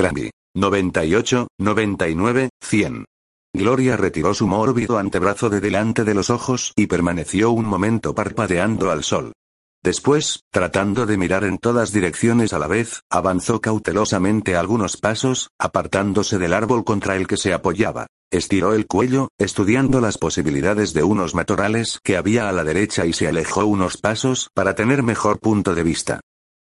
Granby. 98, 99, 100. Gloria retiró su mórbido antebrazo de delante de los ojos y permaneció un momento parpadeando al sol. Después, tratando de mirar en todas direcciones a la vez, avanzó cautelosamente algunos pasos, apartándose del árbol contra el que se apoyaba. Estiró el cuello, estudiando las posibilidades de unos matorrales que había a la derecha y se alejó unos pasos para tener mejor punto de vista.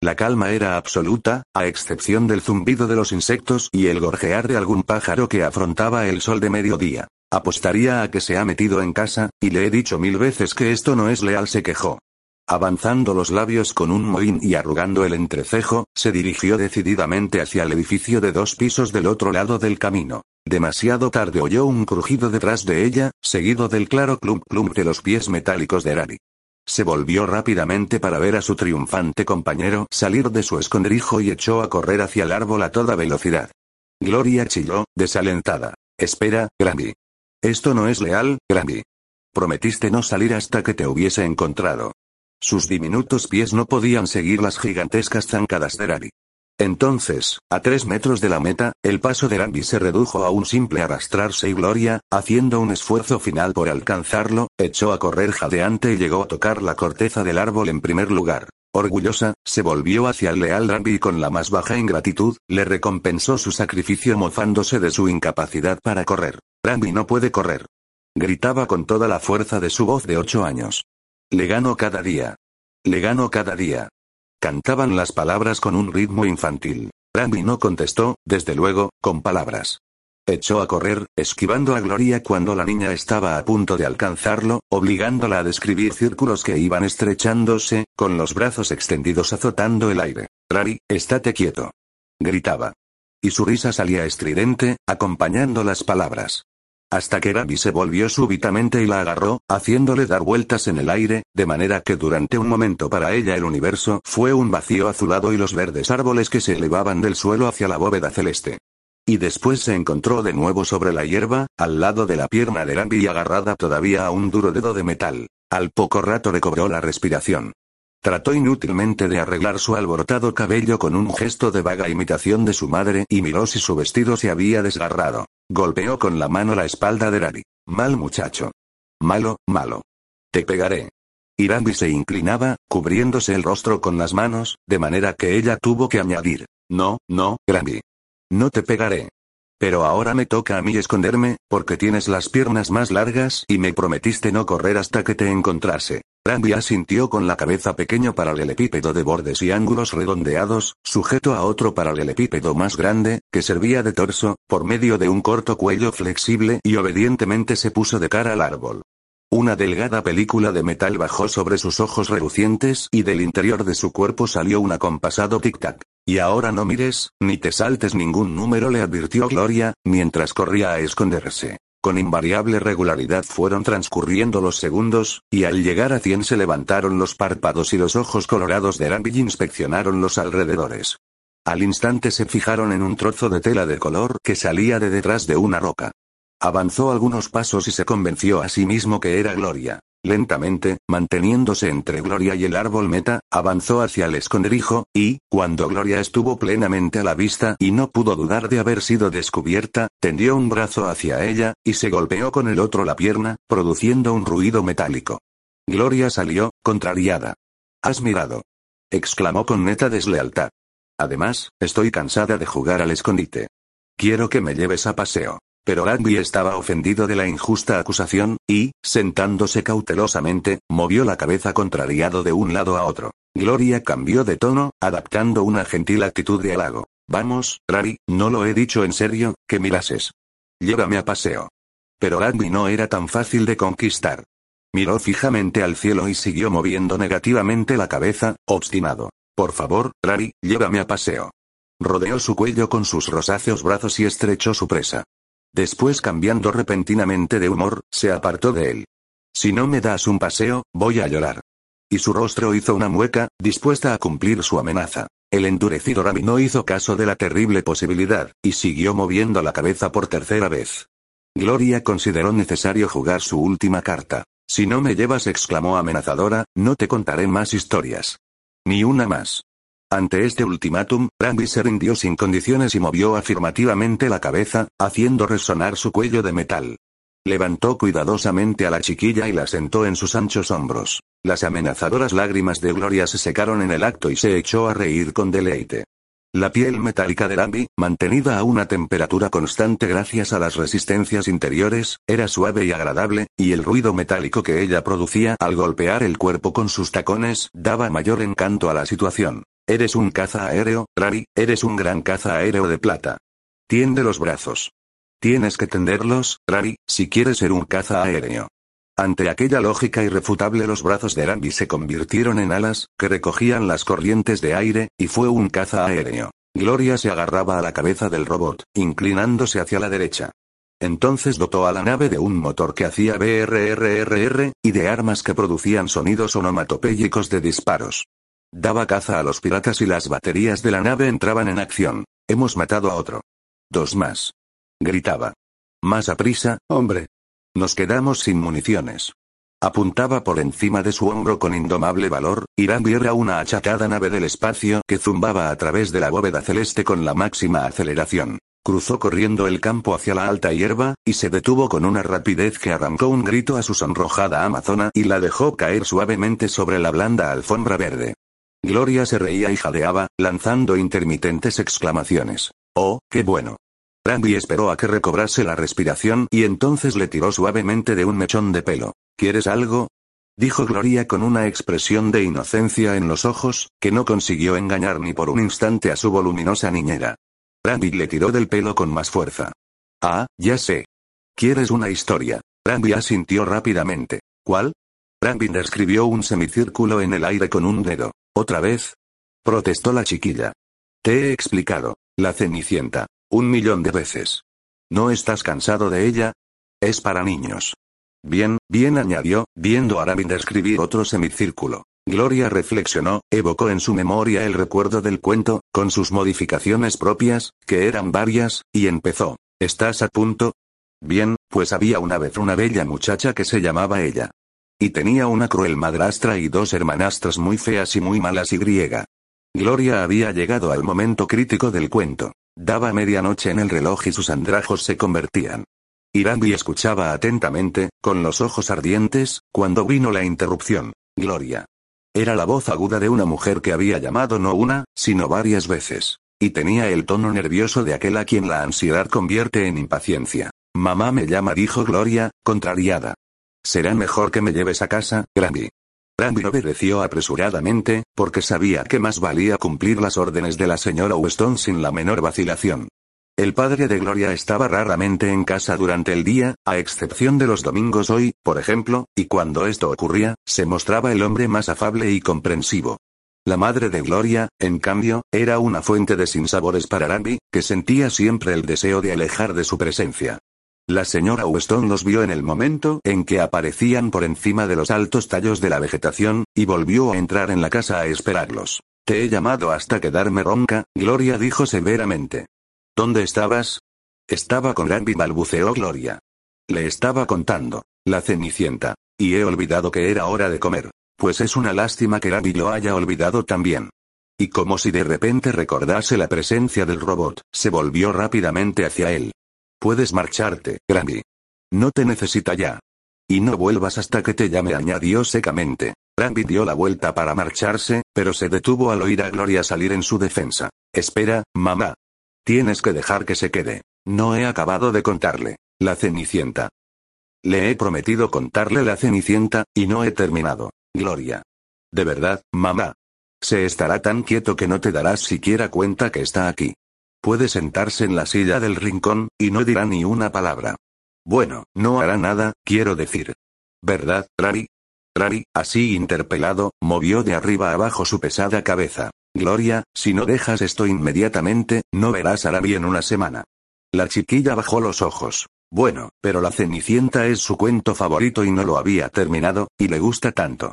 La calma era absoluta, a excepción del zumbido de los insectos y el gorjear de algún pájaro que afrontaba el sol de mediodía. Apostaría a que se ha metido en casa, y le he dicho mil veces que esto no es leal, se quejó. Avanzando los labios con un mohín y arrugando el entrecejo, se dirigió decididamente hacia el edificio de dos pisos del otro lado del camino. Demasiado tarde oyó un crujido detrás de ella, seguido del claro clump clump de los pies metálicos de Rari. Se volvió rápidamente para ver a su triunfante compañero salir de su escondrijo y echó a correr hacia el árbol a toda velocidad. Gloria chilló, desalentada. Espera, Granby. Esto no es leal, Granby. Prometiste no salir hasta que te hubiese encontrado. Sus diminutos pies no podían seguir las gigantescas zancadas de Rari. Entonces, a tres metros de la meta, el paso de Rambi se redujo a un simple arrastrarse y Gloria, haciendo un esfuerzo final por alcanzarlo, echó a correr jadeante y llegó a tocar la corteza del árbol en primer lugar. Orgullosa, se volvió hacia el leal Rambi y con la más baja ingratitud, le recompensó su sacrificio mofándose de su incapacidad para correr. Rambi no puede correr. Gritaba con toda la fuerza de su voz de ocho años. Le gano cada día. Le gano cada día. Cantaban las palabras con un ritmo infantil. Rambi no contestó, desde luego, con palabras. Echó a correr, esquivando a Gloria cuando la niña estaba a punto de alcanzarlo, obligándola a describir círculos que iban estrechándose, con los brazos extendidos azotando el aire. Rari, estate quieto. Gritaba. Y su risa salía estridente, acompañando las palabras hasta que Gaby se volvió súbitamente y la agarró, haciéndole dar vueltas en el aire, de manera que durante un momento para ella el universo fue un vacío azulado y los verdes árboles que se elevaban del suelo hacia la bóveda celeste. Y después se encontró de nuevo sobre la hierba, al lado de la pierna de Gaby y agarrada todavía a un duro dedo de metal. Al poco rato recobró la respiración. Trató inútilmente de arreglar su alborotado cabello con un gesto de vaga imitación de su madre y miró si su vestido se había desgarrado. Golpeó con la mano la espalda de Rari. Mal muchacho. Malo, malo. Te pegaré. Irambi se inclinaba, cubriéndose el rostro con las manos, de manera que ella tuvo que añadir. No, no, Granby. No te pegaré. Pero ahora me toca a mí esconderme, porque tienes las piernas más largas y me prometiste no correr hasta que te encontrase. Granby asintió con la cabeza pequeño paralelepípedo de bordes y ángulos redondeados, sujeto a otro paralelepípedo más grande, que servía de torso, por medio de un corto cuello flexible y obedientemente se puso de cara al árbol. Una delgada película de metal bajó sobre sus ojos relucientes y del interior de su cuerpo salió un acompasado tic-tac. Y ahora no mires, ni te saltes ningún número, le advirtió Gloria, mientras corría a esconderse. Con invariable regularidad fueron transcurriendo los segundos, y al llegar a cien se levantaron los párpados y los ojos colorados de Rambi inspeccionaron los alrededores. Al instante se fijaron en un trozo de tela de color que salía de detrás de una roca. Avanzó algunos pasos y se convenció a sí mismo que era Gloria. Lentamente, manteniéndose entre Gloria y el árbol meta, avanzó hacia el escondrijo, y, cuando Gloria estuvo plenamente a la vista y no pudo dudar de haber sido descubierta, tendió un brazo hacia ella, y se golpeó con el otro la pierna, produciendo un ruido metálico. Gloria salió, contrariada. ¿Has mirado? exclamó con neta deslealtad. Además, estoy cansada de jugar al escondite. Quiero que me lleves a paseo. Pero Randy estaba ofendido de la injusta acusación, y, sentándose cautelosamente, movió la cabeza contrariado de un lado a otro. Gloria cambió de tono, adaptando una gentil actitud de halago. Vamos, Rari, no lo he dicho en serio, que mirases. Llévame a paseo. Pero Randy no era tan fácil de conquistar. Miró fijamente al cielo y siguió moviendo negativamente la cabeza, obstinado. Por favor, Rari, llévame a paseo. Rodeó su cuello con sus rosáceos brazos y estrechó su presa. Después cambiando repentinamente de humor, se apartó de él. Si no me das un paseo, voy a llorar. Y su rostro hizo una mueca, dispuesta a cumplir su amenaza. El endurecido Rami no hizo caso de la terrible posibilidad, y siguió moviendo la cabeza por tercera vez. Gloria consideró necesario jugar su última carta. Si no me llevas, exclamó amenazadora, no te contaré más historias. Ni una más. Ante este ultimátum, Rambi se rindió sin condiciones y movió afirmativamente la cabeza, haciendo resonar su cuello de metal. Levantó cuidadosamente a la chiquilla y la sentó en sus anchos hombros. Las amenazadoras lágrimas de Gloria se secaron en el acto y se echó a reír con deleite. La piel metálica de Rambi, mantenida a una temperatura constante gracias a las resistencias interiores, era suave y agradable, y el ruido metálico que ella producía al golpear el cuerpo con sus tacones daba mayor encanto a la situación. Eres un caza aéreo, Rari, eres un gran caza aéreo de plata. Tiende los brazos. Tienes que tenderlos, Rari, si quieres ser un caza aéreo. Ante aquella lógica irrefutable los brazos de Rambi se convirtieron en alas, que recogían las corrientes de aire, y fue un caza aéreo. Gloria se agarraba a la cabeza del robot, inclinándose hacia la derecha. Entonces dotó a la nave de un motor que hacía BRRRR, y de armas que producían sonidos onomatopéyicos de disparos. Daba caza a los piratas y las baterías de la nave entraban en acción. Hemos matado a otro. Dos más. Gritaba. Más a prisa, hombre. Nos quedamos sin municiones. Apuntaba por encima de su hombro con indomable valor, Irán era una achatada nave del espacio que zumbaba a través de la bóveda celeste con la máxima aceleración. Cruzó corriendo el campo hacia la alta hierba, y se detuvo con una rapidez que arrancó un grito a su sonrojada amazona y la dejó caer suavemente sobre la blanda alfombra verde. Gloria se reía y jadeaba, lanzando intermitentes exclamaciones. Oh, qué bueno. Rambi esperó a que recobrase la respiración y entonces le tiró suavemente de un mechón de pelo. ¿Quieres algo? Dijo Gloria con una expresión de inocencia en los ojos, que no consiguió engañar ni por un instante a su voluminosa niñera. Rambi le tiró del pelo con más fuerza. Ah, ya sé. ¿Quieres una historia? Rambi asintió rápidamente. ¿Cuál? Rambi describió un semicírculo en el aire con un dedo. ¿Otra vez? Protestó la chiquilla. Te he explicado. La cenicienta. Un millón de veces. ¿No estás cansado de ella? Es para niños. Bien, bien añadió, viendo a Arabin describir otro semicírculo. Gloria reflexionó, evocó en su memoria el recuerdo del cuento, con sus modificaciones propias, que eran varias, y empezó. ¿Estás a punto? Bien, pues había una vez una bella muchacha que se llamaba ella. Y tenía una cruel madrastra y dos hermanastras muy feas y muy malas y griega. Gloria había llegado al momento crítico del cuento. Daba medianoche en el reloj y sus andrajos se convertían. Irambi escuchaba atentamente, con los ojos ardientes, cuando vino la interrupción. Gloria. Era la voz aguda de una mujer que había llamado no una, sino varias veces. Y tenía el tono nervioso de aquel a quien la ansiedad convierte en impaciencia. Mamá me llama, dijo Gloria, contrariada. Será mejor que me lleves a casa, Grammy. Randy obedeció apresuradamente, porque sabía que más valía cumplir las órdenes de la señora Weston sin la menor vacilación. El padre de Gloria estaba raramente en casa durante el día, a excepción de los domingos hoy, por ejemplo, y cuando esto ocurría, se mostraba el hombre más afable y comprensivo. La madre de Gloria, en cambio, era una fuente de sinsabores para Randy, que sentía siempre el deseo de alejar de su presencia. La señora Weston los vio en el momento en que aparecían por encima de los altos tallos de la vegetación, y volvió a entrar en la casa a esperarlos. Te he llamado hasta quedarme ronca, Gloria dijo severamente. ¿Dónde estabas? Estaba con Granby balbuceó Gloria. Le estaba contando. La cenicienta. Y he olvidado que era hora de comer. Pues es una lástima que Granby lo haya olvidado también. Y como si de repente recordase la presencia del robot, se volvió rápidamente hacia él. Puedes marcharte, Granby. No te necesita ya. Y no vuelvas hasta que te llame, añadió secamente. Granby dio la vuelta para marcharse, pero se detuvo al oír a Gloria salir en su defensa. Espera, mamá. Tienes que dejar que se quede. No he acabado de contarle. La Cenicienta. Le he prometido contarle la Cenicienta, y no he terminado. Gloria. De verdad, mamá. Se estará tan quieto que no te darás siquiera cuenta que está aquí. Puede sentarse en la silla del rincón, y no dirá ni una palabra. Bueno, no hará nada, quiero decir. ¿Verdad, Rari? Rari, así interpelado, movió de arriba abajo su pesada cabeza. Gloria, si no dejas esto inmediatamente, no verás a Rari en una semana. La chiquilla bajó los ojos. Bueno, pero la Cenicienta es su cuento favorito y no lo había terminado, y le gusta tanto.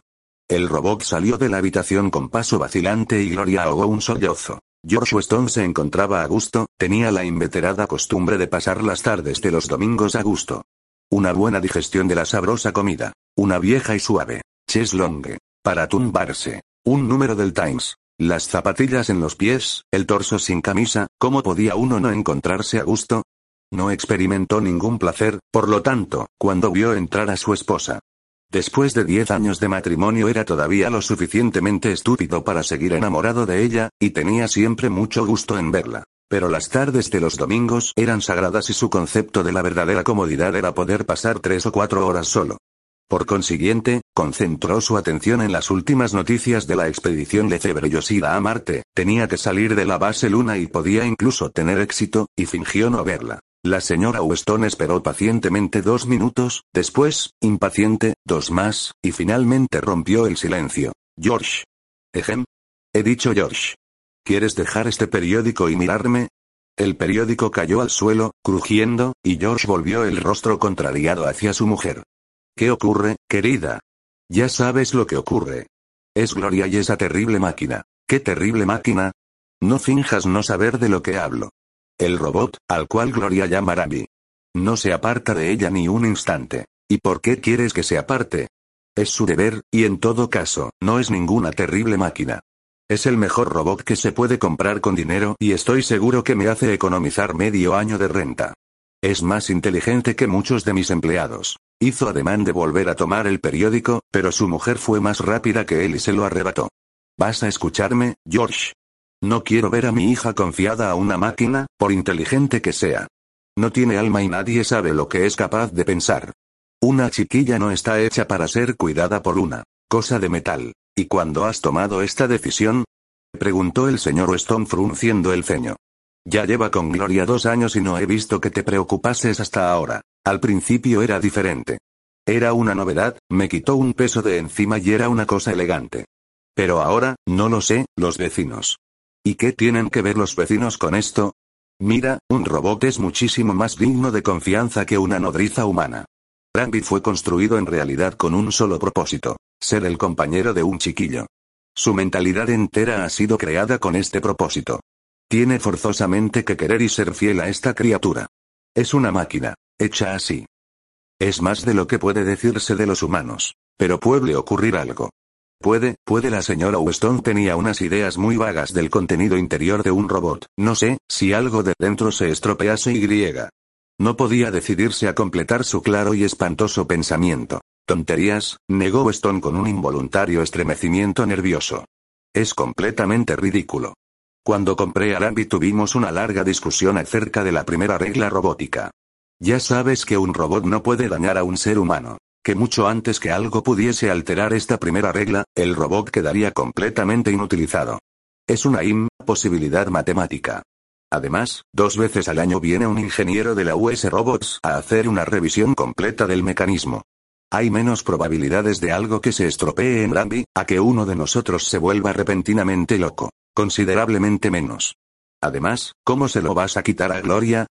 El robot salió de la habitación con paso vacilante y Gloria ahogó un sollozo. George Weston se encontraba a gusto, tenía la inveterada costumbre de pasar las tardes de los domingos a gusto. Una buena digestión de la sabrosa comida. Una vieja y suave. Ches longue. Para tumbarse. Un número del Times. Las zapatillas en los pies, el torso sin camisa, ¿cómo podía uno no encontrarse a gusto? No experimentó ningún placer, por lo tanto, cuando vio entrar a su esposa. Después de diez años de matrimonio era todavía lo suficientemente estúpido para seguir enamorado de ella, y tenía siempre mucho gusto en verla. Pero las tardes de los domingos eran sagradas y su concepto de la verdadera comodidad era poder pasar tres o cuatro horas solo. Por consiguiente, concentró su atención en las últimas noticias de la expedición Lecebre-Yoshida a Marte, tenía que salir de la base Luna y podía incluso tener éxito, y fingió no verla. La señora Weston esperó pacientemente dos minutos, después, impaciente, dos más, y finalmente rompió el silencio. George. Ejem. He dicho George. ¿Quieres dejar este periódico y mirarme? El periódico cayó al suelo, crujiendo, y George volvió el rostro contrariado hacia su mujer. ¿Qué ocurre, querida? Ya sabes lo que ocurre. Es Gloria y esa terrible máquina. ¿Qué terrible máquina? No finjas no saber de lo que hablo. El robot, al cual Gloria llama Ravi. No se aparta de ella ni un instante. ¿Y por qué quieres que se aparte? Es su deber, y en todo caso, no es ninguna terrible máquina. Es el mejor robot que se puede comprar con dinero y estoy seguro que me hace economizar medio año de renta. Es más inteligente que muchos de mis empleados. Hizo ademán de volver a tomar el periódico, pero su mujer fue más rápida que él y se lo arrebató. ¿Vas a escucharme, George? No quiero ver a mi hija confiada a una máquina, por inteligente que sea. No tiene alma y nadie sabe lo que es capaz de pensar. Una chiquilla no está hecha para ser cuidada por una cosa de metal. ¿Y cuándo has tomado esta decisión? preguntó el señor Weston frunciendo el ceño. Ya lleva con Gloria dos años y no he visto que te preocupases hasta ahora. Al principio era diferente. Era una novedad, me quitó un peso de encima y era una cosa elegante. Pero ahora, no lo sé, los vecinos. ¿Y qué tienen que ver los vecinos con esto? Mira, un robot es muchísimo más digno de confianza que una nodriza humana. Rambit fue construido en realidad con un solo propósito, ser el compañero de un chiquillo. Su mentalidad entera ha sido creada con este propósito. Tiene forzosamente que querer y ser fiel a esta criatura. Es una máquina, hecha así. Es más de lo que puede decirse de los humanos. Pero puede ocurrir algo. Puede, puede la señora Weston tenía unas ideas muy vagas del contenido interior de un robot, no sé, si algo de dentro se estropease y. No podía decidirse a completar su claro y espantoso pensamiento. Tonterías, negó Weston con un involuntario estremecimiento nervioso. Es completamente ridículo. Cuando compré a Rambi tuvimos una larga discusión acerca de la primera regla robótica. Ya sabes que un robot no puede dañar a un ser humano que mucho antes que algo pudiese alterar esta primera regla, el robot quedaría completamente inutilizado. Es una imposibilidad matemática. Además, dos veces al año viene un ingeniero de la US Robots a hacer una revisión completa del mecanismo. Hay menos probabilidades de algo que se estropee en Rambi, a que uno de nosotros se vuelva repentinamente loco. Considerablemente menos. Además, ¿cómo se lo vas a quitar a Gloria?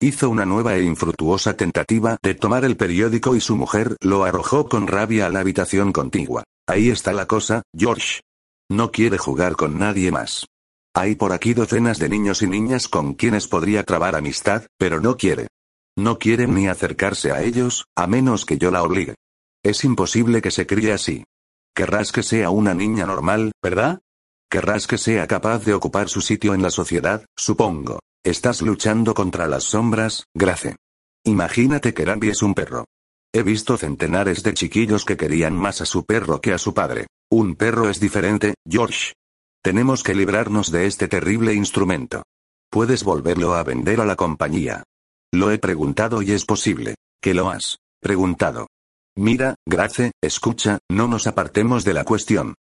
Hizo una nueva e infructuosa tentativa de tomar el periódico y su mujer lo arrojó con rabia a la habitación contigua. Ahí está la cosa, George. No quiere jugar con nadie más. Hay por aquí docenas de niños y niñas con quienes podría trabar amistad, pero no quiere. No quiere ni acercarse a ellos, a menos que yo la obligue. Es imposible que se críe así. Querrás que sea una niña normal, ¿verdad? Querrás que sea capaz de ocupar su sitio en la sociedad, supongo. Estás luchando contra las sombras, Grace. Imagínate que Rambi es un perro. He visto centenares de chiquillos que querían más a su perro que a su padre. Un perro es diferente, George. Tenemos que librarnos de este terrible instrumento. Puedes volverlo a vender a la compañía. Lo he preguntado y es posible. ¿Que lo has preguntado? Mira, Grace, escucha, no nos apartemos de la cuestión.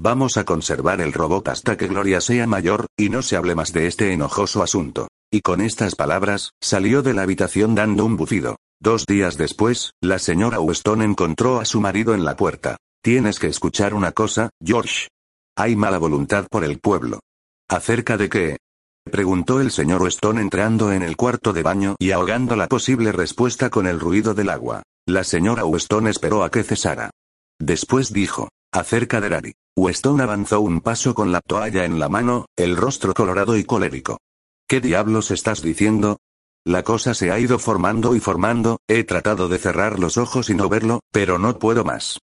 Vamos a conservar el robot hasta que Gloria sea mayor, y no se hable más de este enojoso asunto. Y con estas palabras, salió de la habitación dando un bufido. Dos días después, la señora Weston encontró a su marido en la puerta. Tienes que escuchar una cosa, George. Hay mala voluntad por el pueblo. ¿Acerca de qué? preguntó el señor Weston entrando en el cuarto de baño y ahogando la posible respuesta con el ruido del agua. La señora Weston esperó a que cesara. Después dijo, acerca de Rari. Weston avanzó un paso con la toalla en la mano, el rostro colorado y colérico. ¿Qué diablos estás diciendo? La cosa se ha ido formando y formando, he tratado de cerrar los ojos y no verlo, pero no puedo más.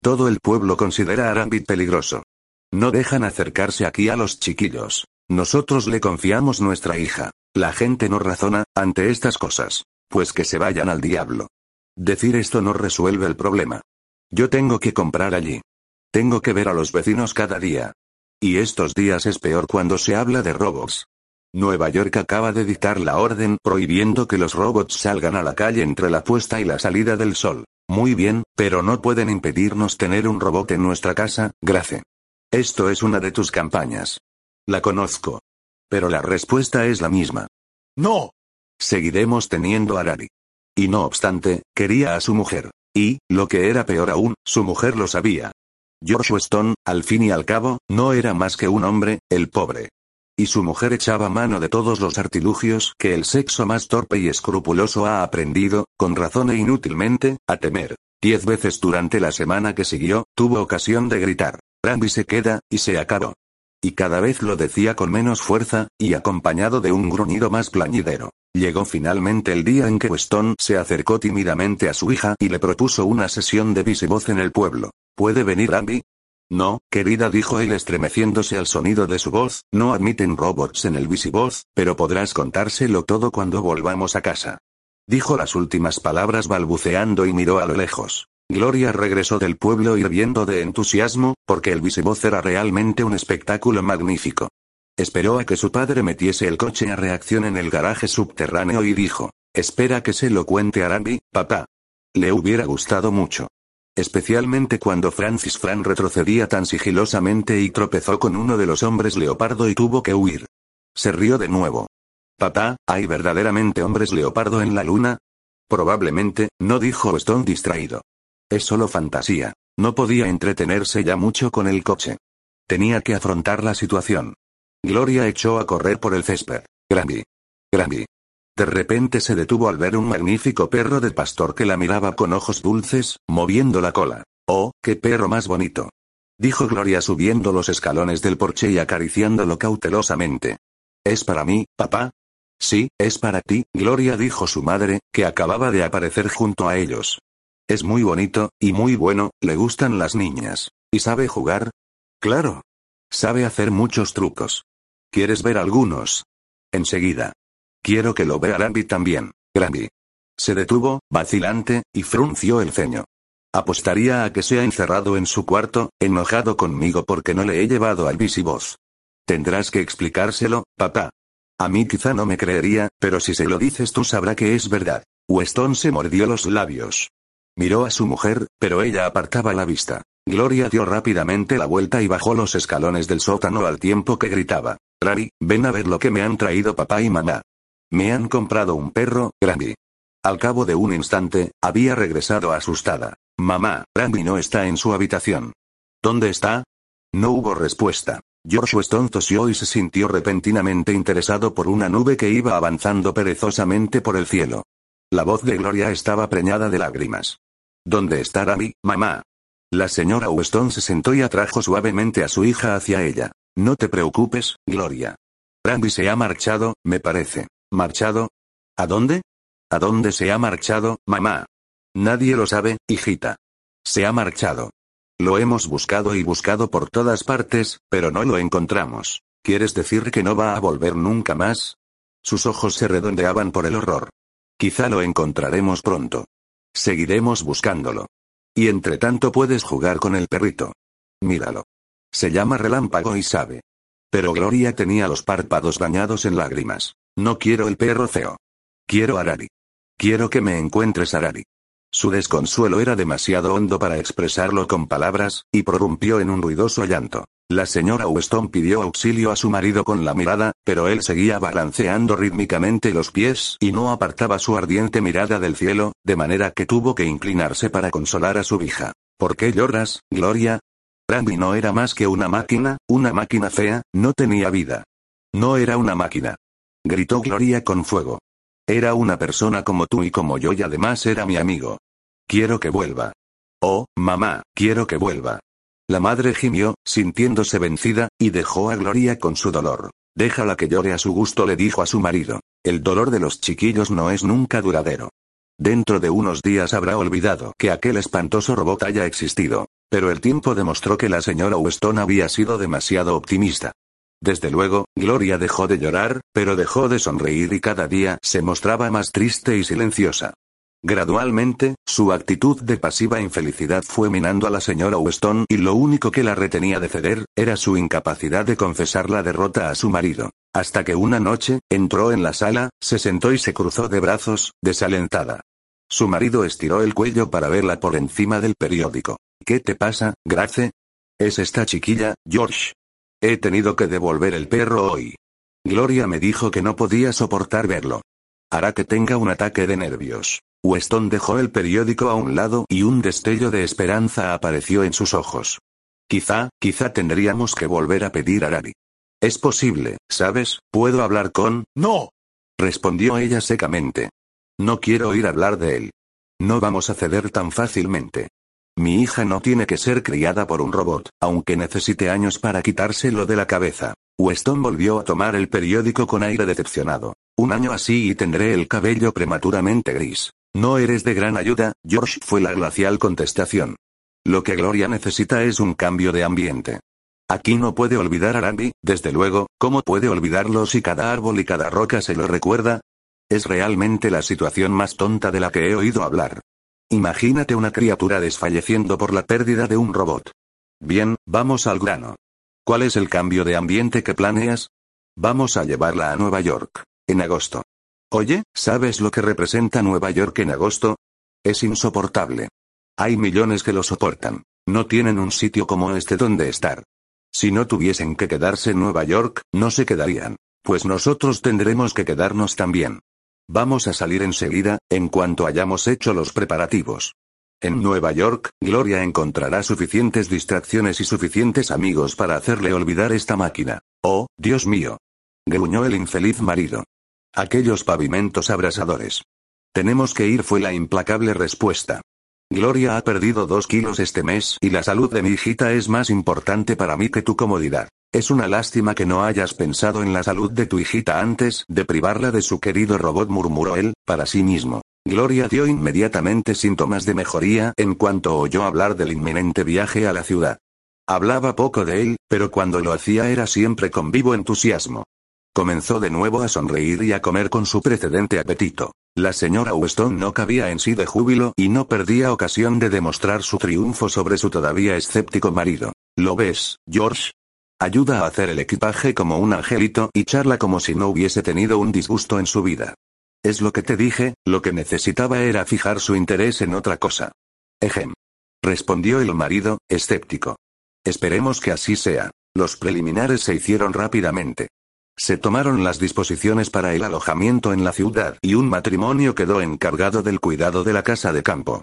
Todo el pueblo considera a Arambit peligroso. No dejan acercarse aquí a los chiquillos. Nosotros le confiamos nuestra hija. La gente no razona, ante estas cosas. Pues que se vayan al diablo. Decir esto no resuelve el problema. Yo tengo que comprar allí. Tengo que ver a los vecinos cada día. Y estos días es peor cuando se habla de robots. Nueva York acaba de dictar la orden prohibiendo que los robots salgan a la calle entre la puesta y la salida del sol. Muy bien, pero no pueden impedirnos tener un robot en nuestra casa, Grace. Esto es una de tus campañas. La conozco. Pero la respuesta es la misma. No. Seguiremos teniendo a Rari. Y no obstante, quería a su mujer. Y, lo que era peor aún, su mujer lo sabía. George Weston, al fin y al cabo, no era más que un hombre, el pobre. Y su mujer echaba mano de todos los artilugios que el sexo más torpe y escrupuloso ha aprendido, con razón e inútilmente, a temer. Diez veces durante la semana que siguió, tuvo ocasión de gritar. Brandy se queda, y se acabó. Y cada vez lo decía con menos fuerza, y acompañado de un gruñido más plañidero. Llegó finalmente el día en que Weston se acercó tímidamente a su hija y le propuso una sesión de visivoz en el pueblo. ¿Puede venir Abby? No, querida, dijo él estremeciéndose al sonido de su voz, no admiten robots en el visivoz, pero podrás contárselo todo cuando volvamos a casa. Dijo las últimas palabras balbuceando y miró a lo lejos. Gloria regresó del pueblo hirviendo de entusiasmo, porque el visivoz era realmente un espectáculo magnífico. Esperó a que su padre metiese el coche a reacción en el garaje subterráneo y dijo, espera que se lo cuente a Randy, papá. Le hubiera gustado mucho. Especialmente cuando Francis Fran retrocedía tan sigilosamente y tropezó con uno de los hombres leopardo y tuvo que huir. Se rió de nuevo. Papá, ¿hay verdaderamente hombres leopardo en la luna? Probablemente, no dijo Stone distraído. Es solo fantasía. No podía entretenerse ya mucho con el coche. Tenía que afrontar la situación. Gloria echó a correr por el césped. Granby. Granby. De repente se detuvo al ver un magnífico perro de pastor que la miraba con ojos dulces, moviendo la cola. ¡Oh, qué perro más bonito! Dijo Gloria subiendo los escalones del porche y acariciándolo cautelosamente. ¿Es para mí, papá? Sí, es para ti, Gloria dijo su madre, que acababa de aparecer junto a ellos. Es muy bonito, y muy bueno, le gustan las niñas. ¿Y sabe jugar? Claro. Sabe hacer muchos trucos. ¿Quieres ver algunos? Enseguida. Quiero que lo vea Granby también. Granby. Se detuvo, vacilante, y frunció el ceño. Apostaría a que se ha encerrado en su cuarto, enojado conmigo porque no le he llevado al visivoz. Tendrás que explicárselo, papá. A mí quizá no me creería, pero si se lo dices tú sabrá que es verdad. Weston se mordió los labios. Miró a su mujer, pero ella apartaba la vista. Gloria dio rápidamente la vuelta y bajó los escalones del sótano al tiempo que gritaba. Rari, ven a ver lo que me han traído papá y mamá. Me han comprado un perro, Granby. Al cabo de un instante, había regresado asustada. Mamá, Granby no está en su habitación. ¿Dónde está? No hubo respuesta. George Weston tosió y se sintió repentinamente interesado por una nube que iba avanzando perezosamente por el cielo. La voz de Gloria estaba preñada de lágrimas. ¿Dónde está Granby, mamá? La señora Weston se sentó y atrajo suavemente a su hija hacia ella. No te preocupes, Gloria. Granby se ha marchado, me parece. ¿Marchado? ¿A dónde? ¿A dónde se ha marchado, mamá? Nadie lo sabe, hijita. Se ha marchado. Lo hemos buscado y buscado por todas partes, pero no lo encontramos. ¿Quieres decir que no va a volver nunca más? Sus ojos se redondeaban por el horror. Quizá lo encontraremos pronto. Seguiremos buscándolo. Y entre tanto puedes jugar con el perrito. Míralo. Se llama relámpago y sabe. Pero Gloria tenía los párpados bañados en lágrimas. No quiero el perro feo. Quiero Arari. Quiero que me encuentres Arari. Su desconsuelo era demasiado hondo para expresarlo con palabras, y prorrumpió en un ruidoso llanto. La señora Weston pidió auxilio a su marido con la mirada, pero él seguía balanceando rítmicamente los pies y no apartaba su ardiente mirada del cielo, de manera que tuvo que inclinarse para consolar a su hija. ¿Por qué lloras, Gloria? Randy no era más que una máquina, una máquina fea, no tenía vida. No era una máquina. Gritó Gloria con fuego. Era una persona como tú y como yo y además era mi amigo. Quiero que vuelva. Oh, mamá, quiero que vuelva. La madre gimió, sintiéndose vencida, y dejó a Gloria con su dolor. Déjala que llore a su gusto, le dijo a su marido. El dolor de los chiquillos no es nunca duradero. Dentro de unos días habrá olvidado que aquel espantoso robot haya existido. Pero el tiempo demostró que la señora Weston había sido demasiado optimista. Desde luego, Gloria dejó de llorar, pero dejó de sonreír y cada día se mostraba más triste y silenciosa. Gradualmente, su actitud de pasiva infelicidad fue minando a la señora Weston y lo único que la retenía de ceder, era su incapacidad de confesar la derrota a su marido. Hasta que una noche, entró en la sala, se sentó y se cruzó de brazos, desalentada. Su marido estiró el cuello para verla por encima del periódico. ¿Qué te pasa, Grace? Es esta chiquilla, George. He tenido que devolver el perro hoy. Gloria me dijo que no podía soportar verlo. Hará que tenga un ataque de nervios. Weston dejó el periódico a un lado y un destello de esperanza apareció en sus ojos. Quizá, quizá tendríamos que volver a pedir a Ravi. Es posible, ¿sabes? ¿Puedo hablar con...? No. Respondió ella secamente. No quiero oír hablar de él. No vamos a ceder tan fácilmente. Mi hija no tiene que ser criada por un robot, aunque necesite años para quitárselo de la cabeza. Weston volvió a tomar el periódico con aire decepcionado. Un año así y tendré el cabello prematuramente gris. No eres de gran ayuda, George, fue la glacial contestación. Lo que Gloria necesita es un cambio de ambiente. Aquí no puede olvidar a Randy, desde luego, ¿cómo puede olvidarlo si cada árbol y cada roca se lo recuerda? Es realmente la situación más tonta de la que he oído hablar. Imagínate una criatura desfalleciendo por la pérdida de un robot. Bien, vamos al grano. ¿Cuál es el cambio de ambiente que planeas? Vamos a llevarla a Nueva York. En agosto. Oye, ¿sabes lo que representa Nueva York en agosto? Es insoportable. Hay millones que lo soportan. No tienen un sitio como este donde estar. Si no tuviesen que quedarse en Nueva York, no se quedarían. Pues nosotros tendremos que quedarnos también. Vamos a salir enseguida, en cuanto hayamos hecho los preparativos. En Nueva York, Gloria encontrará suficientes distracciones y suficientes amigos para hacerle olvidar esta máquina. Oh, Dios mío. Gruñó el infeliz marido. Aquellos pavimentos abrasadores. Tenemos que ir fue la implacable respuesta. Gloria ha perdido dos kilos este mes y la salud de mi hijita es más importante para mí que tu comodidad. Es una lástima que no hayas pensado en la salud de tu hijita antes de privarla de su querido robot, murmuró él, para sí mismo. Gloria dio inmediatamente síntomas de mejoría en cuanto oyó hablar del inminente viaje a la ciudad. Hablaba poco de él, pero cuando lo hacía era siempre con vivo entusiasmo. Comenzó de nuevo a sonreír y a comer con su precedente apetito. La señora Weston no cabía en sí de júbilo y no perdía ocasión de demostrar su triunfo sobre su todavía escéptico marido. ¿Lo ves, George? Ayuda a hacer el equipaje como un angelito y charla como si no hubiese tenido un disgusto en su vida. Es lo que te dije, lo que necesitaba era fijar su interés en otra cosa. Ejem. Respondió el marido, escéptico. Esperemos que así sea. Los preliminares se hicieron rápidamente. Se tomaron las disposiciones para el alojamiento en la ciudad y un matrimonio quedó encargado del cuidado de la casa de campo.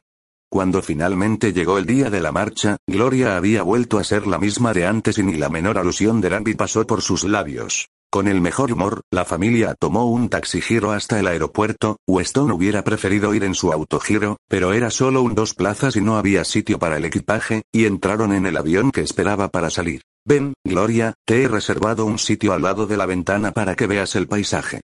Cuando finalmente llegó el día de la marcha, Gloria había vuelto a ser la misma de antes y ni la menor alusión de Randy pasó por sus labios. Con el mejor humor, la familia tomó un taxigiro hasta el aeropuerto, Weston hubiera preferido ir en su autogiro, pero era solo un dos plazas y no había sitio para el equipaje, y entraron en el avión que esperaba para salir. Ven, Gloria, te he reservado un sitio al lado de la ventana para que veas el paisaje.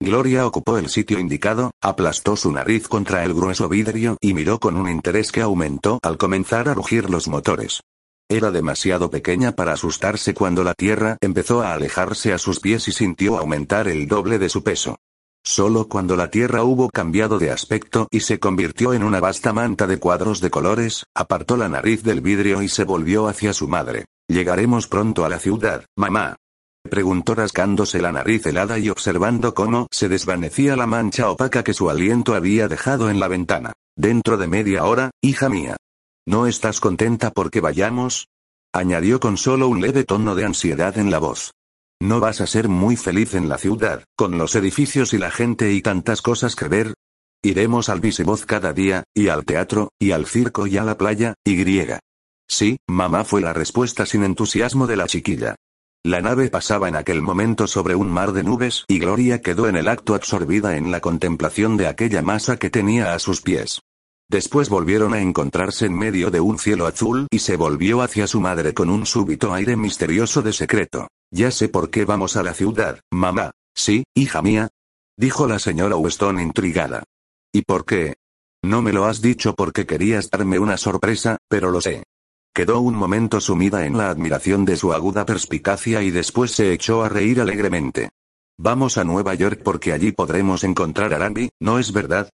Gloria ocupó el sitio indicado, aplastó su nariz contra el grueso vidrio y miró con un interés que aumentó al comenzar a rugir los motores. Era demasiado pequeña para asustarse cuando la tierra empezó a alejarse a sus pies y sintió aumentar el doble de su peso. Solo cuando la tierra hubo cambiado de aspecto y se convirtió en una vasta manta de cuadros de colores, apartó la nariz del vidrio y se volvió hacia su madre. Llegaremos pronto a la ciudad, mamá. Preguntó rascándose la nariz helada y observando cómo se desvanecía la mancha opaca que su aliento había dejado en la ventana. Dentro de media hora, hija mía. ¿No estás contenta porque vayamos? Añadió con solo un leve tono de ansiedad en la voz. ¿No vas a ser muy feliz en la ciudad, con los edificios y la gente y tantas cosas que ver? Iremos al visivoz cada día, y al teatro, y al circo y a la playa, y griega. Sí, mamá fue la respuesta sin entusiasmo de la chiquilla. La nave pasaba en aquel momento sobre un mar de nubes y Gloria quedó en el acto absorbida en la contemplación de aquella masa que tenía a sus pies. Después volvieron a encontrarse en medio de un cielo azul y se volvió hacia su madre con un súbito aire misterioso de secreto. Ya sé por qué vamos a la ciudad, mamá. Sí, hija mía. Dijo la señora Weston intrigada. ¿Y por qué? No me lo has dicho porque querías darme una sorpresa, pero lo sé. Quedó un momento sumida en la admiración de su aguda perspicacia y después se echó a reír alegremente. Vamos a Nueva York porque allí podremos encontrar a Randy, ¿no es verdad?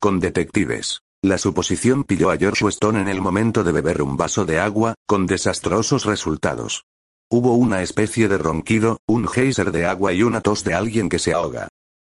Con detectives. La suposición pilló a George Weston en el momento de beber un vaso de agua, con desastrosos resultados. Hubo una especie de ronquido, un geyser de agua y una tos de alguien que se ahoga.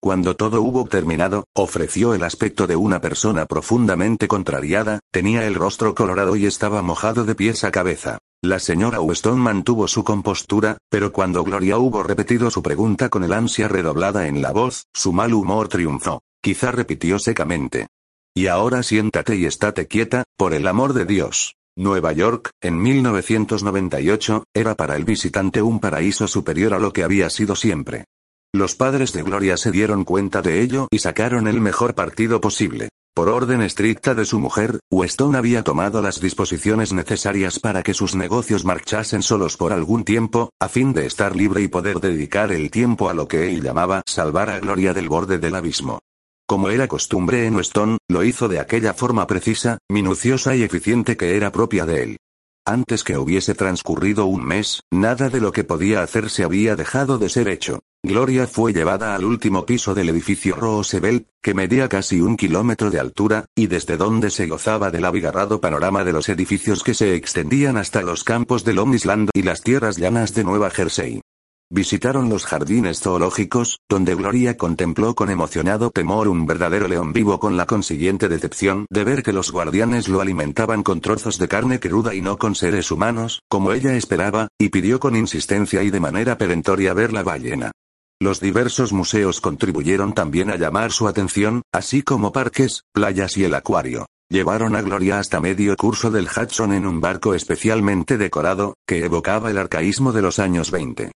Cuando todo hubo terminado, ofreció el aspecto de una persona profundamente contrariada, tenía el rostro colorado y estaba mojado de pies a cabeza. La señora Weston mantuvo su compostura, pero cuando Gloria hubo repetido su pregunta con el ansia redoblada en la voz, su mal humor triunfó. Quizá repitió secamente. Y ahora siéntate y estate quieta, por el amor de Dios. Nueva York, en 1998, era para el visitante un paraíso superior a lo que había sido siempre. Los padres de Gloria se dieron cuenta de ello y sacaron el mejor partido posible. Por orden estricta de su mujer, Weston había tomado las disposiciones necesarias para que sus negocios marchasen solos por algún tiempo, a fin de estar libre y poder dedicar el tiempo a lo que él llamaba salvar a Gloria del borde del abismo. Como era costumbre en Weston, lo hizo de aquella forma precisa, minuciosa y eficiente que era propia de él. Antes que hubiese transcurrido un mes, nada de lo que podía hacerse había dejado de ser hecho. Gloria fue llevada al último piso del edificio Roosevelt, que medía casi un kilómetro de altura, y desde donde se gozaba del abigarrado panorama de los edificios que se extendían hasta los campos de Long Island y las tierras llanas de Nueva Jersey. Visitaron los jardines zoológicos, donde Gloria contempló con emocionado temor un verdadero león vivo con la consiguiente decepción de ver que los guardianes lo alimentaban con trozos de carne cruda y no con seres humanos, como ella esperaba, y pidió con insistencia y de manera perentoria ver la ballena. Los diversos museos contribuyeron también a llamar su atención, así como parques, playas y el acuario. Llevaron a Gloria hasta medio curso del Hudson en un barco especialmente decorado, que evocaba el arcaísmo de los años 20.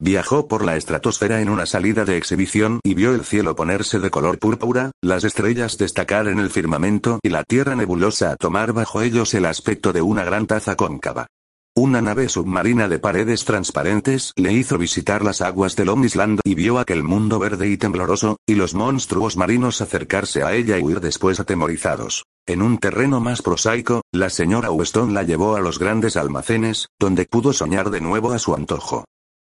Viajó por la estratosfera en una salida de exhibición y vio el cielo ponerse de color púrpura, las estrellas destacar en el firmamento y la tierra nebulosa tomar bajo ellos el aspecto de una gran taza cóncava. Una nave submarina de paredes transparentes le hizo visitar las aguas de Long Island y vio aquel mundo verde y tembloroso, y los monstruos marinos acercarse a ella y huir después atemorizados. En un terreno más prosaico, la señora Weston la llevó a los grandes almacenes, donde pudo soñar de nuevo a su antojo.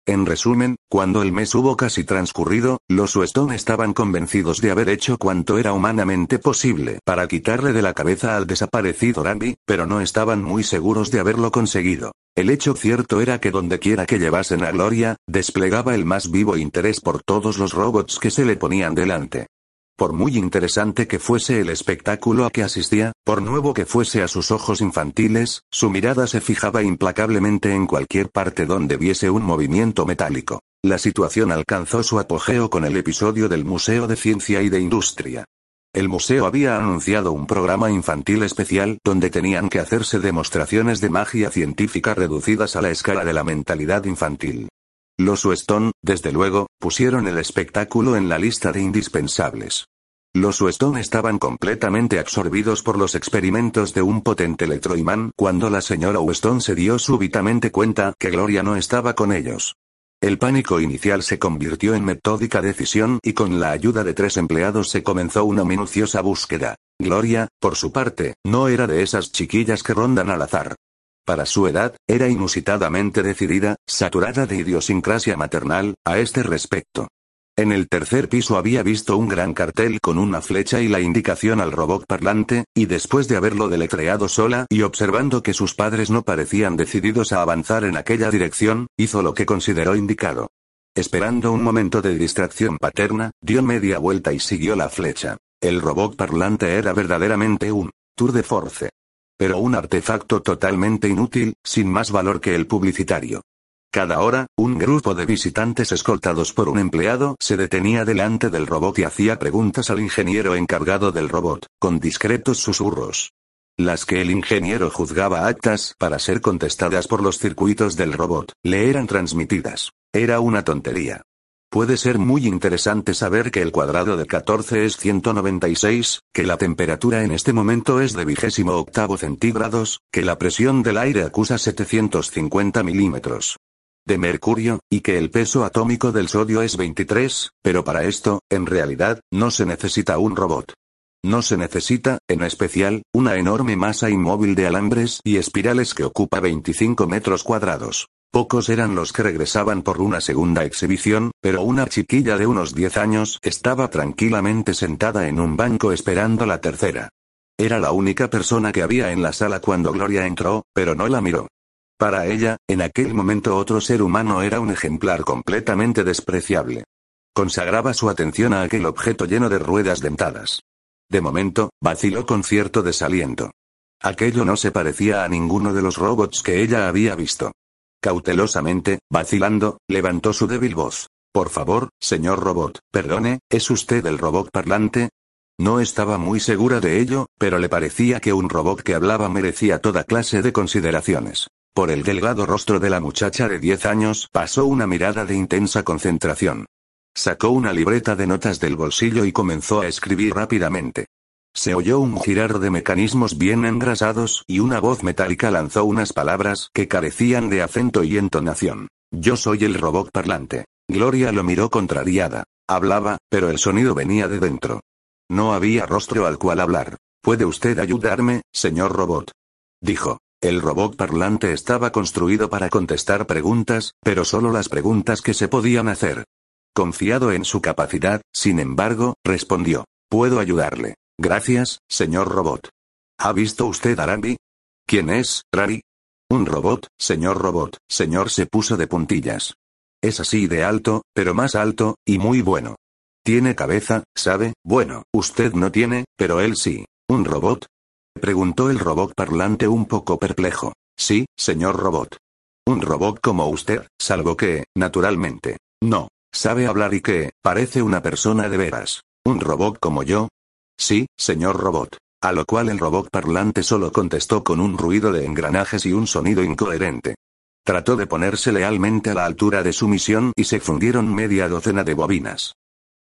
En resumen, cuando el mes hubo casi transcurrido, los Weston estaban convencidos de haber hecho cuanto era humanamente posible para quitarle de la cabeza al desaparecido Randy, pero no estaban muy seguros de haberlo conseguido. El hecho cierto era que dondequiera que llevasen a Gloria, desplegaba el más vivo interés por todos los robots que se le ponían delante. Por muy interesante que fuese el espectáculo a que asistía, por nuevo que fuese a sus ojos infantiles, su mirada se fijaba implacablemente en cualquier parte donde viese un movimiento metálico. La situación alcanzó su apogeo con el episodio del Museo de Ciencia y de Industria. El museo había anunciado un programa infantil especial donde tenían que hacerse demostraciones de magia científica reducidas a la escala de la mentalidad infantil. Los Weston, desde luego, pusieron el espectáculo en la lista de indispensables. Los Weston estaban completamente absorbidos por los experimentos de un potente electroimán cuando la señora Weston se dio súbitamente cuenta que Gloria no estaba con ellos. El pánico inicial se convirtió en metódica decisión y con la ayuda de tres empleados se comenzó una minuciosa búsqueda. Gloria, por su parte, no era de esas chiquillas que rondan al azar. Para su edad, era inusitadamente decidida, saturada de idiosincrasia maternal, a este respecto. En el tercer piso había visto un gran cartel con una flecha y la indicación al robot parlante, y después de haberlo deletreado sola y observando que sus padres no parecían decididos a avanzar en aquella dirección, hizo lo que consideró indicado. Esperando un momento de distracción paterna, dio media vuelta y siguió la flecha. El robot parlante era verdaderamente un tour de force. Pero un artefacto totalmente inútil, sin más valor que el publicitario. Cada hora, un grupo de visitantes escoltados por un empleado se detenía delante del robot y hacía preguntas al ingeniero encargado del robot, con discretos susurros. Las que el ingeniero juzgaba aptas para ser contestadas por los circuitos del robot, le eran transmitidas. Era una tontería. Puede ser muy interesante saber que el cuadrado de 14 es 196, que la temperatura en este momento es de vigésimo octavo centígrados, que la presión del aire acusa 750 milímetros de mercurio, y que el peso atómico del sodio es 23, pero para esto, en realidad, no se necesita un robot. No se necesita, en especial, una enorme masa inmóvil de alambres y espirales que ocupa 25 metros cuadrados. Pocos eran los que regresaban por una segunda exhibición, pero una chiquilla de unos 10 años estaba tranquilamente sentada en un banco esperando la tercera. Era la única persona que había en la sala cuando Gloria entró, pero no la miró. Para ella, en aquel momento otro ser humano era un ejemplar completamente despreciable. Consagraba su atención a aquel objeto lleno de ruedas dentadas. De momento, vaciló con cierto desaliento. Aquello no se parecía a ninguno de los robots que ella había visto. Cautelosamente, vacilando, levantó su débil voz. Por favor, señor robot, perdone, ¿es usted el robot parlante? No estaba muy segura de ello, pero le parecía que un robot que hablaba merecía toda clase de consideraciones. Por el delgado rostro de la muchacha de 10 años pasó una mirada de intensa concentración. Sacó una libreta de notas del bolsillo y comenzó a escribir rápidamente. Se oyó un girar de mecanismos bien engrasados y una voz metálica lanzó unas palabras que carecían de acento y entonación. Yo soy el robot parlante. Gloria lo miró contrariada. Hablaba, pero el sonido venía de dentro. No había rostro al cual hablar. ¿Puede usted ayudarme, señor robot? Dijo. El robot parlante estaba construido para contestar preguntas, pero solo las preguntas que se podían hacer. Confiado en su capacidad, sin embargo, respondió. Puedo ayudarle. Gracias, señor robot. ¿Ha visto usted a Rami? ¿Quién es, Rari? Un robot, señor robot. Señor se puso de puntillas. Es así de alto, pero más alto, y muy bueno. Tiene cabeza, ¿sabe? Bueno, usted no tiene, pero él sí. ¿Un robot? Preguntó el robot parlante un poco perplejo. Sí, señor robot. Un robot como usted, salvo que, naturalmente, no. Sabe hablar y que, parece una persona de veras. ¿Un robot como yo? Sí, señor robot. A lo cual el robot parlante solo contestó con un ruido de engranajes y un sonido incoherente. Trató de ponerse lealmente a la altura de su misión y se fundieron media docena de bobinas.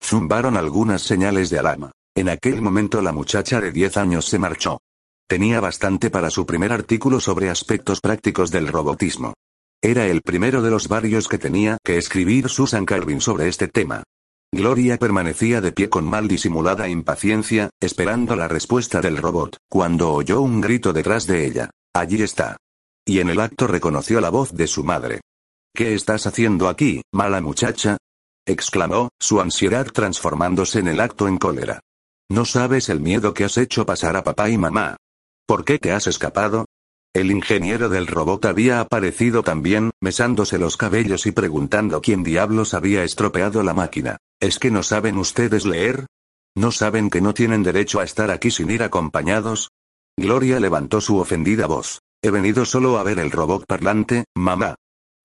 Zumbaron algunas señales de alarma. En aquel momento la muchacha de 10 años se marchó. Tenía bastante para su primer artículo sobre aspectos prácticos del robotismo. Era el primero de los varios que tenía que escribir Susan Calvin sobre este tema. Gloria permanecía de pie con mal disimulada impaciencia, esperando la respuesta del robot, cuando oyó un grito detrás de ella. Allí está. Y en el acto reconoció la voz de su madre. ¿Qué estás haciendo aquí, mala muchacha? exclamó, su ansiedad transformándose en el acto en cólera. No sabes el miedo que has hecho pasar a papá y mamá. ¿Por qué te has escapado? El ingeniero del robot había aparecido también, mesándose los cabellos y preguntando quién diablos había estropeado la máquina. ¿Es que no saben ustedes leer? ¿No saben que no tienen derecho a estar aquí sin ir acompañados? Gloria levantó su ofendida voz. He venido solo a ver el robot parlante, mamá.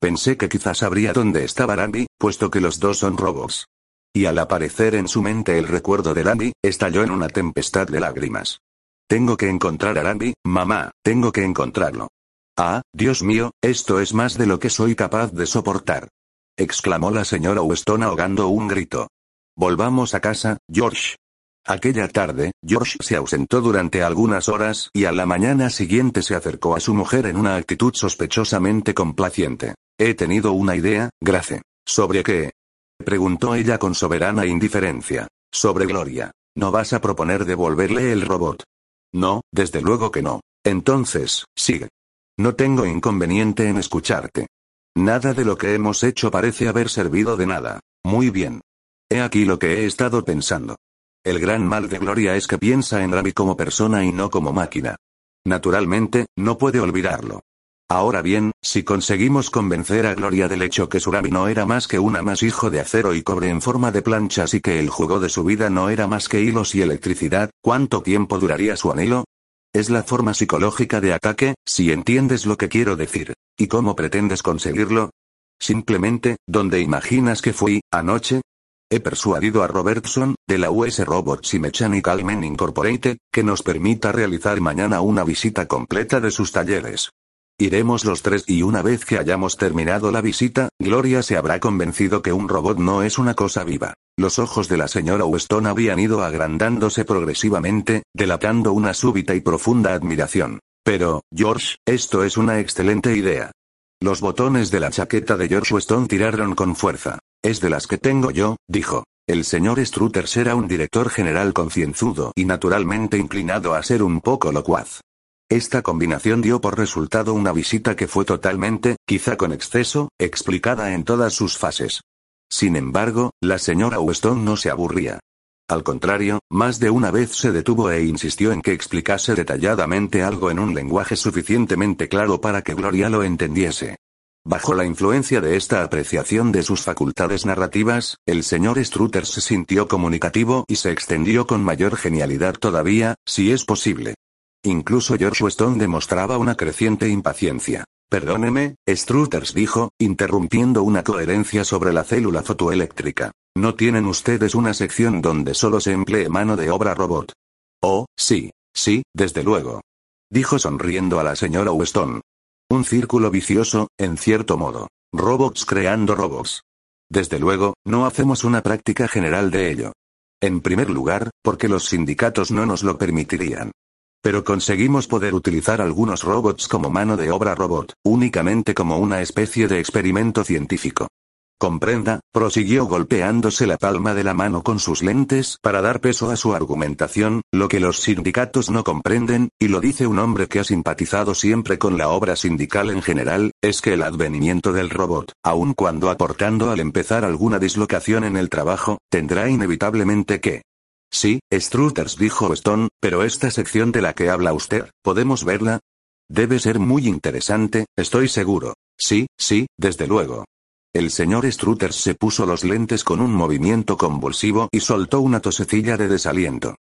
Pensé que quizás sabría dónde estaba Randy, puesto que los dos son robots. Y al aparecer en su mente el recuerdo de Randy, estalló en una tempestad de lágrimas. Tengo que encontrar a Randy, mamá, tengo que encontrarlo. Ah, Dios mío, esto es más de lo que soy capaz de soportar. Exclamó la señora Weston ahogando un grito. Volvamos a casa, George. Aquella tarde, George se ausentó durante algunas horas y a la mañana siguiente se acercó a su mujer en una actitud sospechosamente complaciente. He tenido una idea, Grace. ¿Sobre qué? preguntó ella con soberana indiferencia. Sobre Gloria. ¿No vas a proponer devolverle el robot? No, desde luego que no. Entonces, sigue. No tengo inconveniente en escucharte. Nada de lo que hemos hecho parece haber servido de nada. Muy bien. He aquí lo que he estado pensando. El gran mal de Gloria es que piensa en Ravi como persona y no como máquina. Naturalmente, no puede olvidarlo. Ahora bien, si conseguimos convencer a Gloria del hecho que Surami no era más que un amasijo de acero y cobre en forma de planchas y que el juego de su vida no era más que hilos y electricidad, ¿cuánto tiempo duraría su anhelo? Es la forma psicológica de ataque, si entiendes lo que quiero decir. ¿Y cómo pretendes conseguirlo? Simplemente, ¿dónde imaginas que fui, anoche? He persuadido a Robertson, de la US Robots y Mechanical Men Incorporated, que nos permita realizar mañana una visita completa de sus talleres. Iremos los tres y una vez que hayamos terminado la visita, Gloria se habrá convencido que un robot no es una cosa viva. Los ojos de la señora Weston habían ido agrandándose progresivamente, delatando una súbita y profunda admiración. Pero, George, esto es una excelente idea. Los botones de la chaqueta de George Weston tiraron con fuerza. Es de las que tengo yo, dijo. El señor Struthers era un director general concienzudo y naturalmente inclinado a ser un poco locuaz. Esta combinación dio por resultado una visita que fue totalmente, quizá con exceso, explicada en todas sus fases. Sin embargo, la señora Weston no se aburría. Al contrario, más de una vez se detuvo e insistió en que explicase detalladamente algo en un lenguaje suficientemente claro para que Gloria lo entendiese. Bajo la influencia de esta apreciación de sus facultades narrativas, el señor Struthers se sintió comunicativo y se extendió con mayor genialidad todavía, si es posible. Incluso George Weston demostraba una creciente impaciencia. Perdóneme, Struthers dijo, interrumpiendo una coherencia sobre la célula fotoeléctrica. ¿No tienen ustedes una sección donde solo se emplee mano de obra robot? Oh, sí, sí, desde luego. Dijo sonriendo a la señora Weston. Un círculo vicioso, en cierto modo. Robots creando robots. Desde luego, no hacemos una práctica general de ello. En primer lugar, porque los sindicatos no nos lo permitirían. Pero conseguimos poder utilizar algunos robots como mano de obra robot, únicamente como una especie de experimento científico. Comprenda, prosiguió golpeándose la palma de la mano con sus lentes para dar peso a su argumentación, lo que los sindicatos no comprenden, y lo dice un hombre que ha simpatizado siempre con la obra sindical en general, es que el advenimiento del robot, aun cuando aportando al empezar alguna dislocación en el trabajo, tendrá inevitablemente que Sí, Struthers dijo Stone, pero esta sección de la que habla usted, ¿podemos verla? Debe ser muy interesante, estoy seguro. Sí, sí, desde luego. El señor Struthers se puso los lentes con un movimiento convulsivo y soltó una tosecilla de desaliento.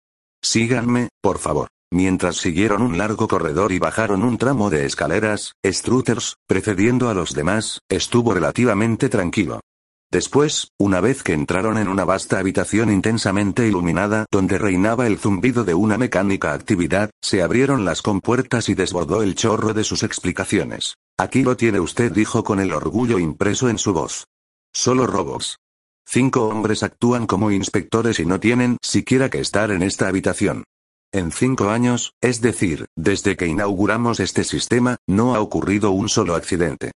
Síganme, por favor. Mientras siguieron un largo corredor y bajaron un tramo de escaleras, Struthers, precediendo a los demás, estuvo relativamente tranquilo. Después, una vez que entraron en una vasta habitación intensamente iluminada donde reinaba el zumbido de una mecánica actividad, se abrieron las compuertas y desbordó el chorro de sus explicaciones. Aquí lo tiene usted, dijo con el orgullo impreso en su voz. Solo robots. Cinco hombres actúan como inspectores y no tienen siquiera que estar en esta habitación. En cinco años, es decir, desde que inauguramos este sistema, no ha ocurrido un solo accidente.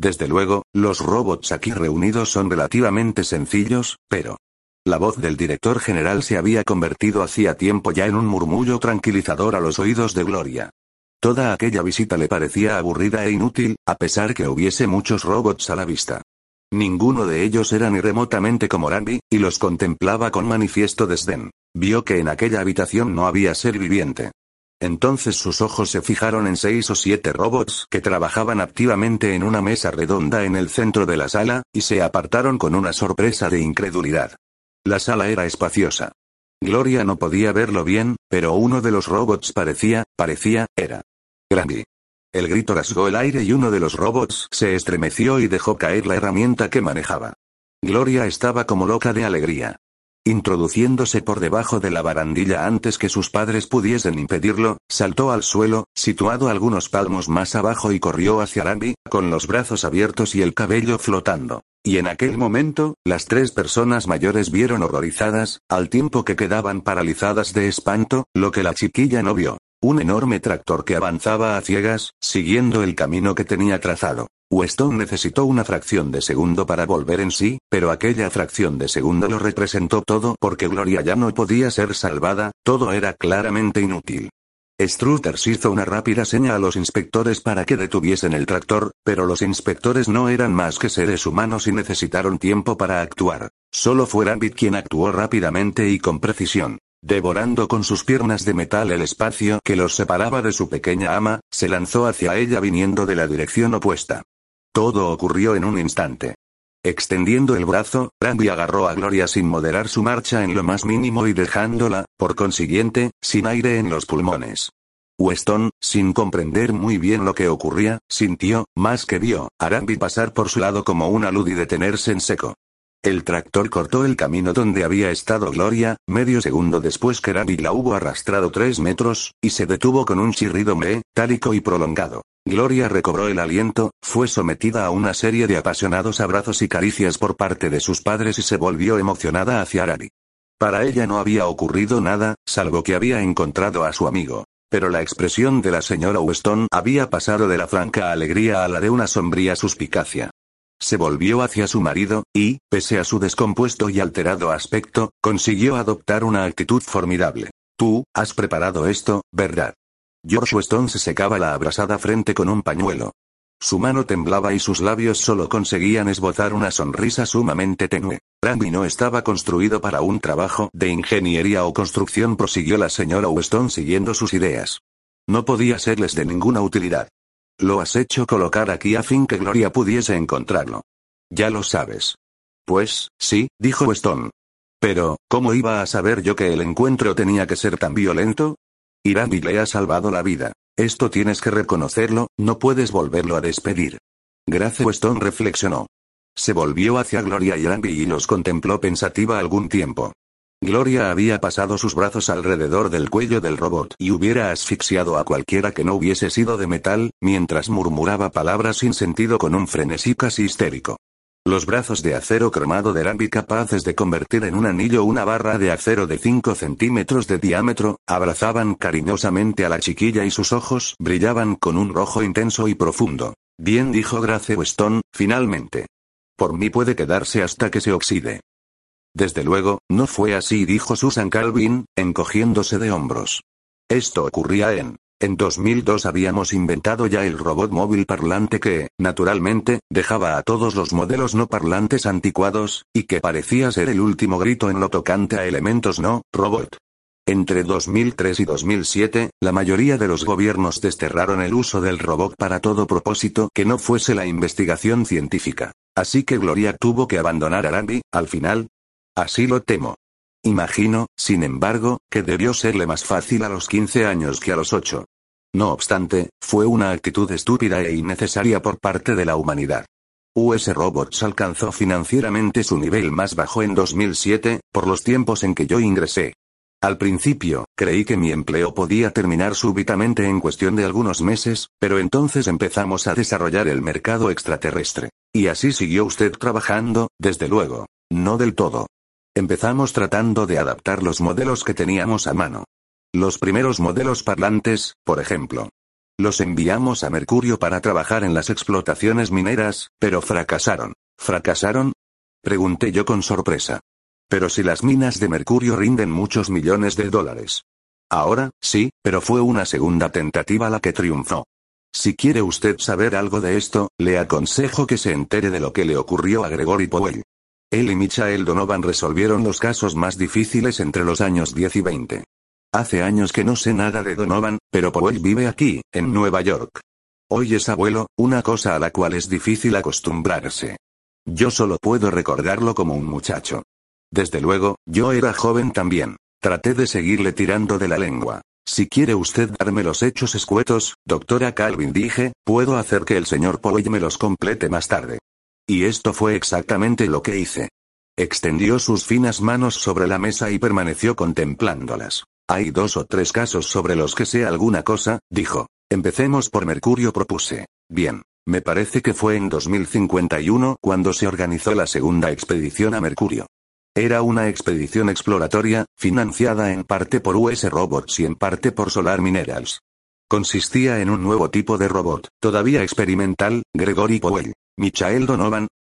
Desde luego, los robots aquí reunidos son relativamente sencillos, pero... La voz del director general se había convertido hacía tiempo ya en un murmullo tranquilizador a los oídos de Gloria. Toda aquella visita le parecía aburrida e inútil, a pesar que hubiese muchos robots a la vista. Ninguno de ellos era ni remotamente como Randy, y los contemplaba con manifiesto desdén. Vio que en aquella habitación no había ser viviente. Entonces sus ojos se fijaron en seis o siete robots que trabajaban activamente en una mesa redonda en el centro de la sala, y se apartaron con una sorpresa de incredulidad. La sala era espaciosa. Gloria no podía verlo bien, pero uno de los robots parecía, parecía, era. Granby. El grito rasgó el aire y uno de los robots se estremeció y dejó caer la herramienta que manejaba. Gloria estaba como loca de alegría. Introduciéndose por debajo de la barandilla antes que sus padres pudiesen impedirlo, saltó al suelo, situado algunos palmos más abajo y corrió hacia Randy, con los brazos abiertos y el cabello flotando. Y en aquel momento, las tres personas mayores vieron horrorizadas, al tiempo que quedaban paralizadas de espanto, lo que la chiquilla no vio. Un enorme tractor que avanzaba a ciegas, siguiendo el camino que tenía trazado. Weston necesitó una fracción de segundo para volver en sí, pero aquella fracción de segundo lo representó todo porque Gloria ya no podía ser salvada, todo era claramente inútil. Struthers hizo una rápida seña a los inspectores para que detuviesen el tractor, pero los inspectores no eran más que seres humanos y necesitaron tiempo para actuar. Solo fue Rambit quien actuó rápidamente y con precisión. Devorando con sus piernas de metal el espacio que los separaba de su pequeña ama, se lanzó hacia ella viniendo de la dirección opuesta. Todo ocurrió en un instante. Extendiendo el brazo, Randy agarró a Gloria sin moderar su marcha en lo más mínimo y dejándola, por consiguiente, sin aire en los pulmones. Weston, sin comprender muy bien lo que ocurría, sintió, más que vio, a Randy pasar por su lado como una luz y detenerse en seco. El tractor cortó el camino donde había estado Gloria, medio segundo después que Randy la hubo arrastrado tres metros, y se detuvo con un chirrido metálico y prolongado. Gloria recobró el aliento, fue sometida a una serie de apasionados abrazos y caricias por parte de sus padres y se volvió emocionada hacia Arari. Para ella no había ocurrido nada, salvo que había encontrado a su amigo. Pero la expresión de la señora Weston había pasado de la franca alegría a la de una sombría suspicacia. Se volvió hacia su marido, y, pese a su descompuesto y alterado aspecto, consiguió adoptar una actitud formidable. Tú, has preparado esto, ¿verdad? George Weston se secaba la abrasada frente con un pañuelo. Su mano temblaba y sus labios solo conseguían esbozar una sonrisa sumamente tenue. Randy no estaba construido para un trabajo de ingeniería o construcción, prosiguió la señora Weston siguiendo sus ideas. No podía serles de ninguna utilidad. Lo has hecho colocar aquí a fin que Gloria pudiese encontrarlo. Ya lo sabes. Pues, sí, dijo Weston. Pero, ¿cómo iba a saber yo que el encuentro tenía que ser tan violento? Irán le ha salvado la vida. Esto tienes que reconocerlo, no puedes volverlo a despedir. Grace Weston reflexionó. Se volvió hacia Gloria y Randy y los contempló pensativa algún tiempo. Gloria había pasado sus brazos alrededor del cuello del robot y hubiera asfixiado a cualquiera que no hubiese sido de metal, mientras murmuraba palabras sin sentido con un frenesí casi histérico. Los brazos de acero cromado de Rambi capaces de convertir en un anillo una barra de acero de 5 centímetros de diámetro, abrazaban cariñosamente a la chiquilla y sus ojos brillaban con un rojo intenso y profundo. Bien dijo Grace Weston, finalmente. Por mí puede quedarse hasta que se oxide. Desde luego, no fue así, dijo Susan Calvin, encogiéndose de hombros. Esto ocurría en... En 2002 habíamos inventado ya el robot móvil parlante que, naturalmente, dejaba a todos los modelos no parlantes anticuados, y que parecía ser el último grito en lo tocante a elementos no, robot. Entre 2003 y 2007, la mayoría de los gobiernos desterraron el uso del robot para todo propósito que no fuese la investigación científica. Así que Gloria tuvo que abandonar a Randy, al final, Así lo temo. Imagino, sin embargo, que debió serle más fácil a los 15 años que a los 8. No obstante, fue una actitud estúpida e innecesaria por parte de la humanidad. US Robots alcanzó financieramente su nivel más bajo en 2007, por los tiempos en que yo ingresé. Al principio, creí que mi empleo podía terminar súbitamente en cuestión de algunos meses, pero entonces empezamos a desarrollar el mercado extraterrestre. Y así siguió usted trabajando, desde luego. No del todo. Empezamos tratando de adaptar los modelos que teníamos a mano. Los primeros modelos parlantes, por ejemplo. Los enviamos a Mercurio para trabajar en las explotaciones mineras, pero fracasaron. ¿Fracasaron? Pregunté yo con sorpresa. Pero si las minas de Mercurio rinden muchos millones de dólares. Ahora, sí, pero fue una segunda tentativa la que triunfó. Si quiere usted saber algo de esto, le aconsejo que se entere de lo que le ocurrió a Gregory Powell. Él y Michael Donovan resolvieron los casos más difíciles entre los años 10 y 20. Hace años que no sé nada de Donovan, pero Powell vive aquí, en Nueva York. Hoy es abuelo, una cosa a la cual es difícil acostumbrarse. Yo solo puedo recordarlo como un muchacho. Desde luego, yo era joven también. Traté de seguirle tirando de la lengua. Si quiere usted darme los hechos escuetos, doctora Calvin dije, puedo hacer que el señor Powell me los complete más tarde. Y esto fue exactamente lo que hice. Extendió sus finas manos sobre la mesa y permaneció contemplándolas. Hay dos o tres casos sobre los que sé alguna cosa, dijo. Empecemos por Mercurio, propuse. Bien. Me parece que fue en 2051 cuando se organizó la segunda expedición a Mercurio. Era una expedición exploratoria, financiada en parte por US Robots y en parte por Solar Minerals. Consistía en un nuevo tipo de robot, todavía experimental, Gregory Powell. Michael Donovan,